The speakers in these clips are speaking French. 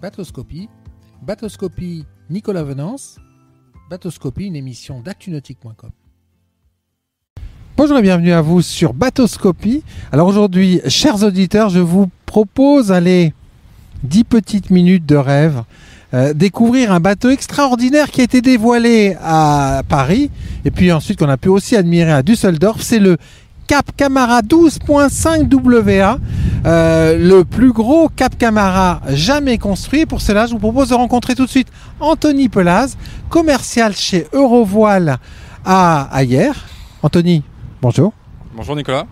Bateauscopie. Bateauscopie Nicolas Venance. Bateauscopie, une émission d'actunautique.com. Bonjour et bienvenue à vous sur Bateauscopie. Alors aujourd'hui, chers auditeurs, je vous propose, allez, 10 petites minutes de rêve. euh, découvrir un bateau extraordinaire qui a été dévoilé à Paris et puis ensuite qu'on a pu aussi admirer à Düsseldorf. C'est le Cap Camara 12.5 WA, euh, le plus gros Cap Camara jamais construit. Pour cela, je vous propose de rencontrer tout de suite Anthony Pelaz, commercial chez Eurovoile à Ayer. Anthony, bonjour. Bonjour Nicolas.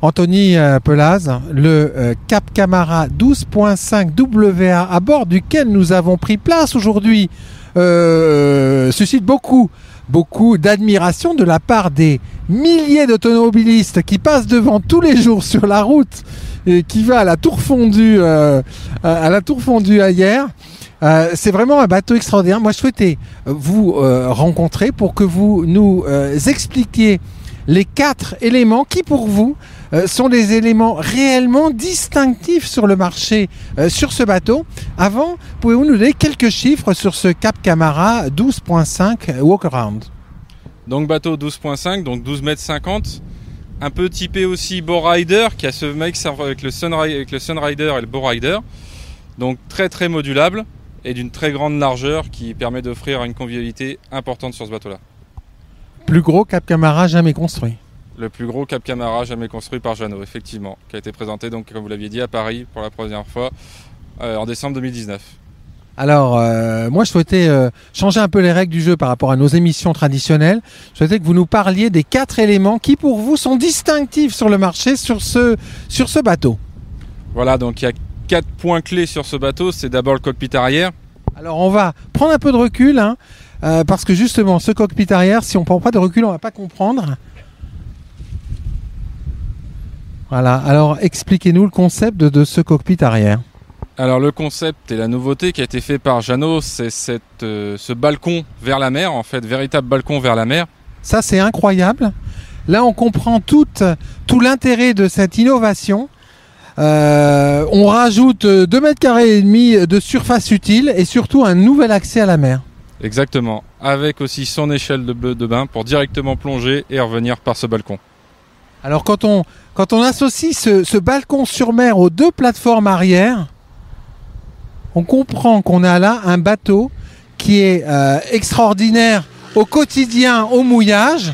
Anthony euh, Pelaz, le euh, Cap Camara 12.5 WA à bord duquel nous avons pris place aujourd'hui euh, suscite beaucoup, beaucoup d'admiration de la part des milliers d'automobilistes qui passent devant tous les jours sur la route et qui va à la Tour Fondue, euh, à la Tour Fondue hier. Euh, c'est vraiment un bateau extraordinaire. Moi, je souhaitais vous euh, rencontrer pour que vous nous expliquiez les quatre éléments qui, pour vous, euh, sont des éléments réellement distinctifs sur le marché euh, sur ce bateau. Avant, pouvez-vous nous donner quelques chiffres sur ce Cap Camara 12.5 Walkaround? Donc bateau 12.5, donc 12 mètres 50. Un peu typé aussi Bowrider, qui a ce mec avec le, Sunri- avec le Sunrider et le Bowrider. Donc très très modulable et d'une très grande largeur qui permet d'offrir une convivialité importante sur ce bateau-là. Plus gros Cap Camara jamais construit. Le plus gros Cap Camara jamais construit par Jeannot, effectivement, qui a été présenté, donc, comme vous l'aviez dit, à Paris pour la première fois euh, en décembre 2019. Alors, euh, moi, je souhaitais euh, changer un peu les règles du jeu par rapport à nos émissions traditionnelles. Je souhaitais que vous nous parliez des quatre éléments qui, pour vous, sont distinctifs sur le marché sur ce, sur ce bateau. Voilà, donc il y a quatre points clés sur ce bateau. C'est d'abord le cockpit arrière. Alors, on va prendre un peu de recul, hein, euh, parce que justement, ce cockpit arrière, si on prend pas de recul, on va pas comprendre. Voilà. Alors, expliquez-nous le concept de, de ce cockpit arrière. Alors le concept et la nouveauté qui a été fait par Jeannot, c'est cette, euh, ce balcon vers la mer, en fait, véritable balcon vers la mer. Ça, c'est incroyable. Là, on comprend tout, tout l'intérêt de cette innovation. Euh, on rajoute 2 mètres carrés et demi de surface utile et surtout un nouvel accès à la mer. Exactement, avec aussi son échelle de, be- de bain pour directement plonger et revenir par ce balcon. Alors quand on, quand on associe ce, balcon sur mer aux deux plateformes arrière, on comprend qu'on a là un bateau qui est euh, extraordinaire au quotidien, au mouillage.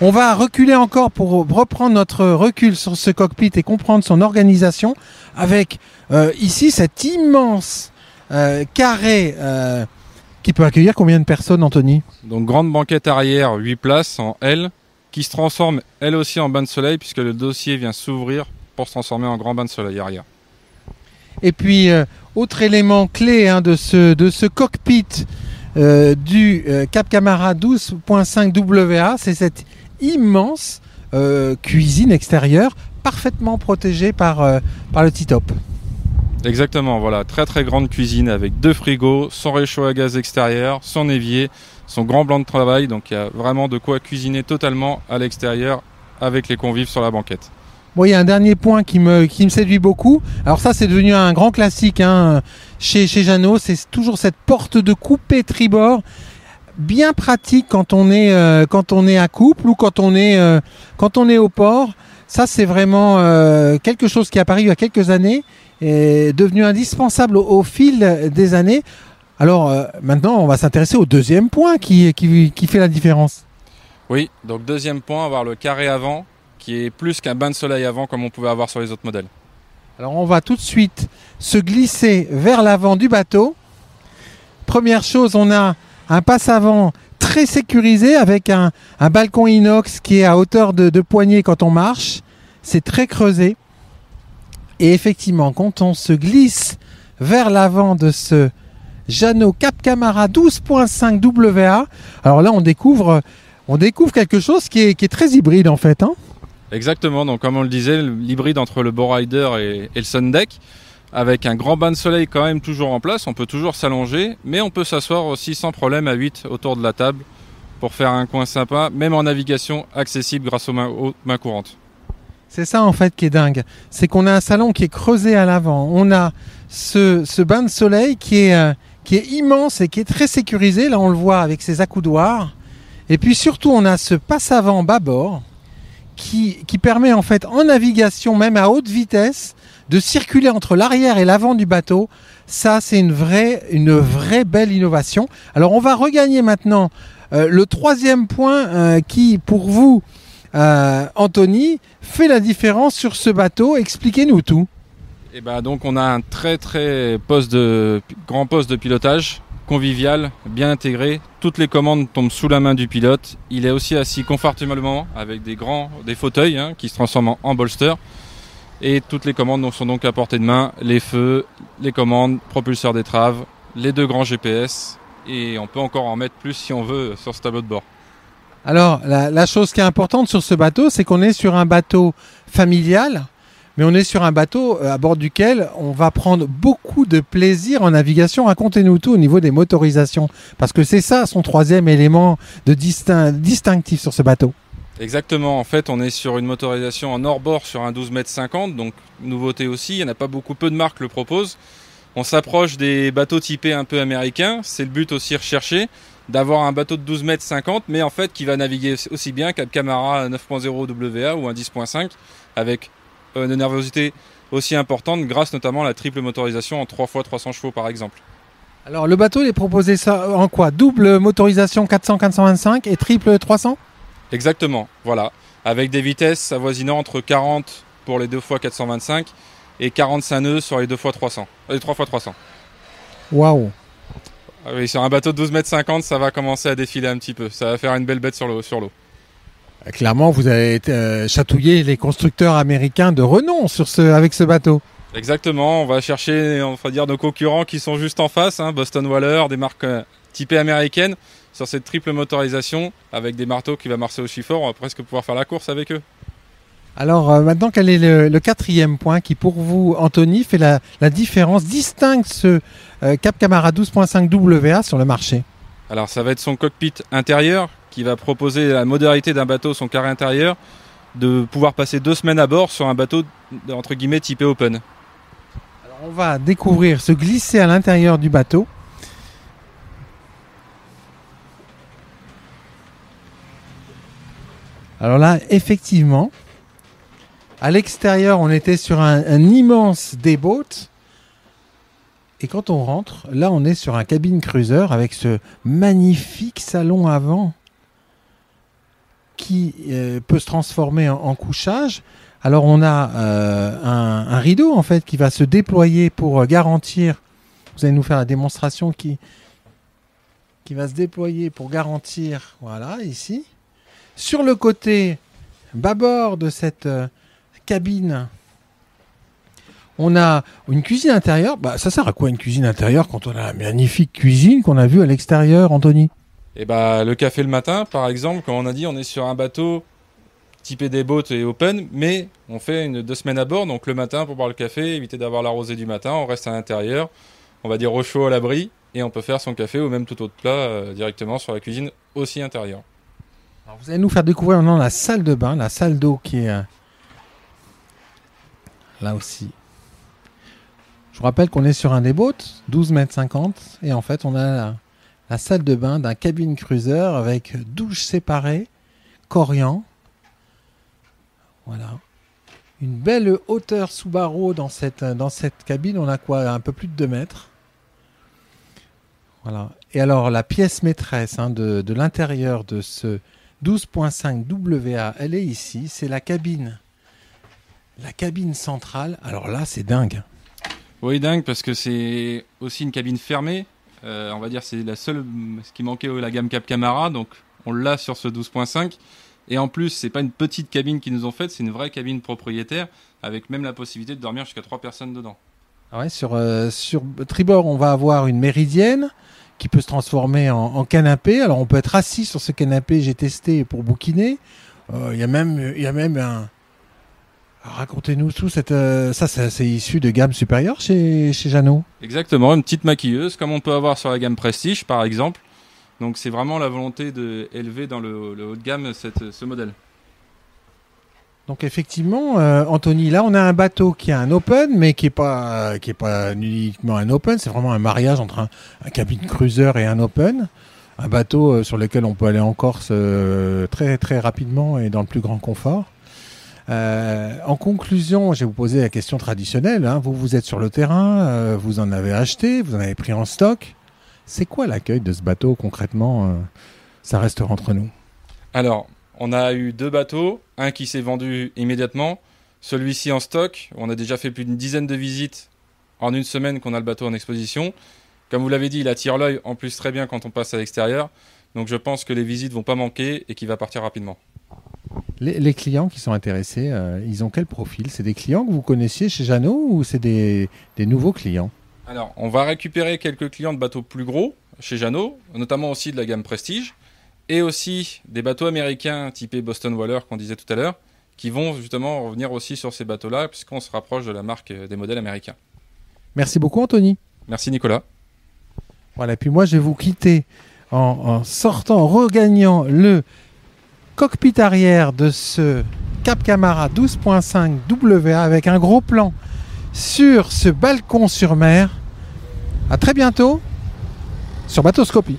On va reculer encore pour reprendre notre recul sur ce cockpit et comprendre son organisation avec euh, ici cet immense euh, carré qui peut accueillir combien de personnes, Anthony Donc grande banquette arrière, 8 places en L, qui se transforme elle aussi en bain de soleil puisque le dossier vient s'ouvrir pour se transformer en grand bain de soleil arrière. Et puis, euh, autre élément clé hein, de, ce, de ce cockpit euh, du euh, Cap Camara 12.5 WA, c'est cette immense cuisine extérieure parfaitement protégée par, par le T-top. Exactement, voilà, très très grande cuisine avec deux frigos, son réchaud à gaz extérieur, son évier, son grand blanc de travail, donc il y a vraiment de quoi cuisiner totalement à l'extérieur avec les convives sur la banquette. Bon, il y a un dernier point qui me, qui me séduit beaucoup. Alors ça, c'est devenu un grand classique hein, chez, chez Jeannot. C'est toujours cette porte de coupé tribord, bien pratique quand on est, euh, quand on est à couple ou quand on est, euh, quand on est au port. Ça, c'est vraiment euh, quelque chose qui est apparu il y a quelques années et devenu indispensable au, au fil des années. Alors euh, maintenant, on va s'intéresser au deuxième point qui, qui, qui fait la différence. Oui, donc deuxième point, avoir le carré avant qui est plus qu'un bain de soleil avant comme on pouvait avoir sur les autres modèles. Alors on va tout de suite se glisser vers l'avant du bateau. Première chose, on a un passe-avant sécurisé avec un, balcon inox qui est à hauteur de, de poignée quand on marche. C'est très creusé. Et effectivement, quand on se glisse vers l'avant de ce Jeannot Cap Camara 12.5 WA, alors là on découvre, on découvre quelque chose qui est, qui est très hybride en fait. Hein Exactement, donc comme on le disait, l'hybride entre le Bowrider et, et le Sundeck, avec un grand bain de soleil quand même toujours en place, on peut toujours s'allonger, mais on peut s'asseoir aussi sans problème à 8 autour de la table pour faire un coin sympa, même en navigation accessible grâce aux mains, courantes. C'est ça en fait qui est dingue. C'est qu'on a un salon qui est creusé à l'avant. On a ce, bain de soleil qui est, euh, qui est immense et qui est très sécurisé. Là, on le voit avec ses accoudoirs. Et puis surtout, on a ce passe-avant bâbord qui, qui permet en fait en navigation, même à haute vitesse, de circuler entre l'arrière et l'avant du bateau. Ça, c'est une vraie, une vraie belle innovation. Alors, on va regagner maintenant euh, le troisième point euh, qui, pour vous, euh, Anthony, fait la différence sur ce bateau. Expliquez-nous tout. Et ben donc on a un très très grand poste de pilotage convivial, bien intégré. Toutes les commandes tombent sous la main du pilote. Il est aussi assis confortablement avec des grands fauteuils hein, qui se transforment en bolster. Et toutes les commandes sont donc à portée de main. Les feux, les commandes, propulseur d'étrave, les deux grands GPS. Et on peut encore en mettre plus si on veut sur ce tableau de bord. Alors, la, chose qui est importante sur ce bateau, c'est qu'on est sur un bateau familial, mais on est sur un bateau euh, à bord duquel on va prendre beaucoup de plaisir en navigation. Racontez-nous tout au niveau des motorisations, parce que c'est ça son troisième élément de distin- distinctif sur ce bateau. Exactement, en fait on est sur une motorisation en hors-bord sur un 12 mètres 50, donc nouveauté aussi, il n'y en a pas beaucoup, peu de marques le proposent. On s'approche des bateaux typés un peu américains, c'est le but aussi recherché, d'avoir un bateau de 12 mètres 50, mais en fait qui va naviguer aussi bien qu'un Camara 9.0 WA ou un 10.5, avec euh, une nervosité aussi importante grâce notamment à la triple motorisation en 3 fois 300 chevaux par exemple. Alors, le bateau il est proposé en quoi? Double motorisation 400-425 et triple 300 Exactement, voilà. Avec des vitesses avoisinant entre 40 pour les 2 fois 425 et 45 nœuds sur les 2 fois 300. euh, Les 3 fois 300. Waouh Ah oui, sur un bateau de 12 mètres 50, ça va commencer à défiler un petit peu. Ça va faire une belle bête sur l'eau. Sur l'eau. Euh, Clairement, vous avez euh, chatouillé les constructeurs américains de renom sur ce, avec ce bateau. Exactement, on va chercher, on va dire, nos concurrents qui sont juste en face, hein, Boston Waller, des marques euh, typées américaines, sur cette triple motorisation, avec des marteaux qui va marcher au chiffre, on va presque pouvoir faire la course avec eux. Alors euh, maintenant, quel est le, le quatrième point qui, pour vous, Anthony, fait la, la différence, distingue ce euh, Cap Camara 12.5 WA sur le marché? Alors ça va être son cockpit intérieur, qui va proposer la modalité d'un bateau, son carré intérieur, de pouvoir passer deux semaines à bord sur un bateau, entre guillemets, typé open. Alors, On va découvrir se glisser à l'intérieur du bateau. Alors là, effectivement, à l'extérieur, on était sur un, immense dayboat. Et quand on rentre, là, on est sur un cabine cruiser avec ce magnifique salon avant qui euh, peut se transformer en, en couchage. Alors on a euh, un, un rideau en fait qui va se déployer pour euh, garantir. Vous allez nous faire la démonstration qui qui va se déployer pour garantir. Voilà ici. Sur le côté bâbord de cette euh, cabine, on a une cuisine intérieure. Bah, ça sert à quoi une cuisine intérieure quand on a la magnifique cuisine qu'on a vue à l'extérieur, Anthony? Et bah le café le matin, par exemple, comme on a dit, on est sur un bateau typé des boats et open, mais on fait deux semaines à bord, donc le matin pour boire le café, éviter d'avoir la rosée du matin, on reste à l'intérieur, on va dire au chaud à l'abri, et on peut faire son café ou même tout autre plat euh, directement sur la cuisine aussi intérieure. Vous allez nous faire découvrir maintenant la salle de bain, la salle d'eau qui est euh, là aussi. Je vous rappelle qu'on est sur un des boats, 12 mètres 50, et en fait on a la, salle de bain d'un cabine cruiser avec douche séparée, corian. Voilà. Une belle hauteur sous barreau dans cette, cabine. On a quoi? Un peu plus de 2 mètres. Voilà. Et alors la pièce maîtresse hein, de l'intérieur de ce 12.5 WA, elle est ici. C'est la cabine. La cabine centrale. Alors là, c'est dingue. Oui, dingue, parce que c'est aussi une cabine fermée. Euh, on va dire c'est la seule, ce qui manquait la gamme Cap Camara, donc on l'a sur ce 12.5. Et en plus, c'est pas une petite cabine qu'ils nous ont faite, c'est une vraie cabine propriétaire, avec même la possibilité de dormir jusqu'à trois personnes dedans. Ah ouais, sur, euh, sur tribord, on va avoir une méridienne qui peut se transformer en, canapé. Alors on peut être assis sur ce canapé, j'ai testé pour bouquiner. Euh, Il y a même, y a même un. Racontez-nous tout. Cette, euh, ça, c'est issu de gamme supérieure chez, chez Jeannot. Exactement, une petite maquilleuse, comme on peut avoir sur la gamme Prestige par exemple. Donc c'est vraiment la volonté d'élever dans le, le haut de gamme cette, ce modèle. Donc effectivement, euh, Anthony, là on a un bateau qui a un open, mais qui est pas qui est pas uniquement un open, c'est vraiment un mariage entre un, un cabine cruiser et un open, un bateau euh, sur lequel on peut aller en Corse euh, très très rapidement et dans le plus grand confort. Euh, en conclusion, je vais vous poser la question traditionnelle. hein. Vous vous êtes sur le terrain, euh, vous en avez acheté, vous en avez pris en stock. C'est quoi l'accueil de ce bateau concrètement euh, Ça restera entre nous? Alors, on a eu deux bateaux, un qui s'est vendu immédiatement, celui-ci en stock. On a déjà fait plus d'une dizaine de visites en une semaine qu'on a le bateau en exposition. Comme vous l'avez dit, il attire l'œil en plus très bien quand on passe à l'extérieur. Donc je pense que les visites vont pas manquer et qu'il va partir rapidement. Les, les clients qui sont intéressés, euh, ils ont quel profil? C'est des clients que vous connaissiez chez Jeannot ou c'est des, des nouveaux clients? Alors, on va récupérer quelques clients de bateaux plus gros chez Jeannot, notamment aussi de la gamme Prestige, et aussi des bateaux américains typés Boston Whaler qu'on disait tout à l'heure, qui vont justement revenir aussi sur ces bateaux-là, puisqu'on se rapproche de la marque euh, des modèles américains. Merci beaucoup Anthony. Merci Nicolas. Voilà, puis moi je vais vous quitter en, en sortant, en regagnant le cockpit arrière de ce Cap Camara 12.5 WA avec un gros plan sur ce balcon sur mer. À très bientôt sur Bateauscopie.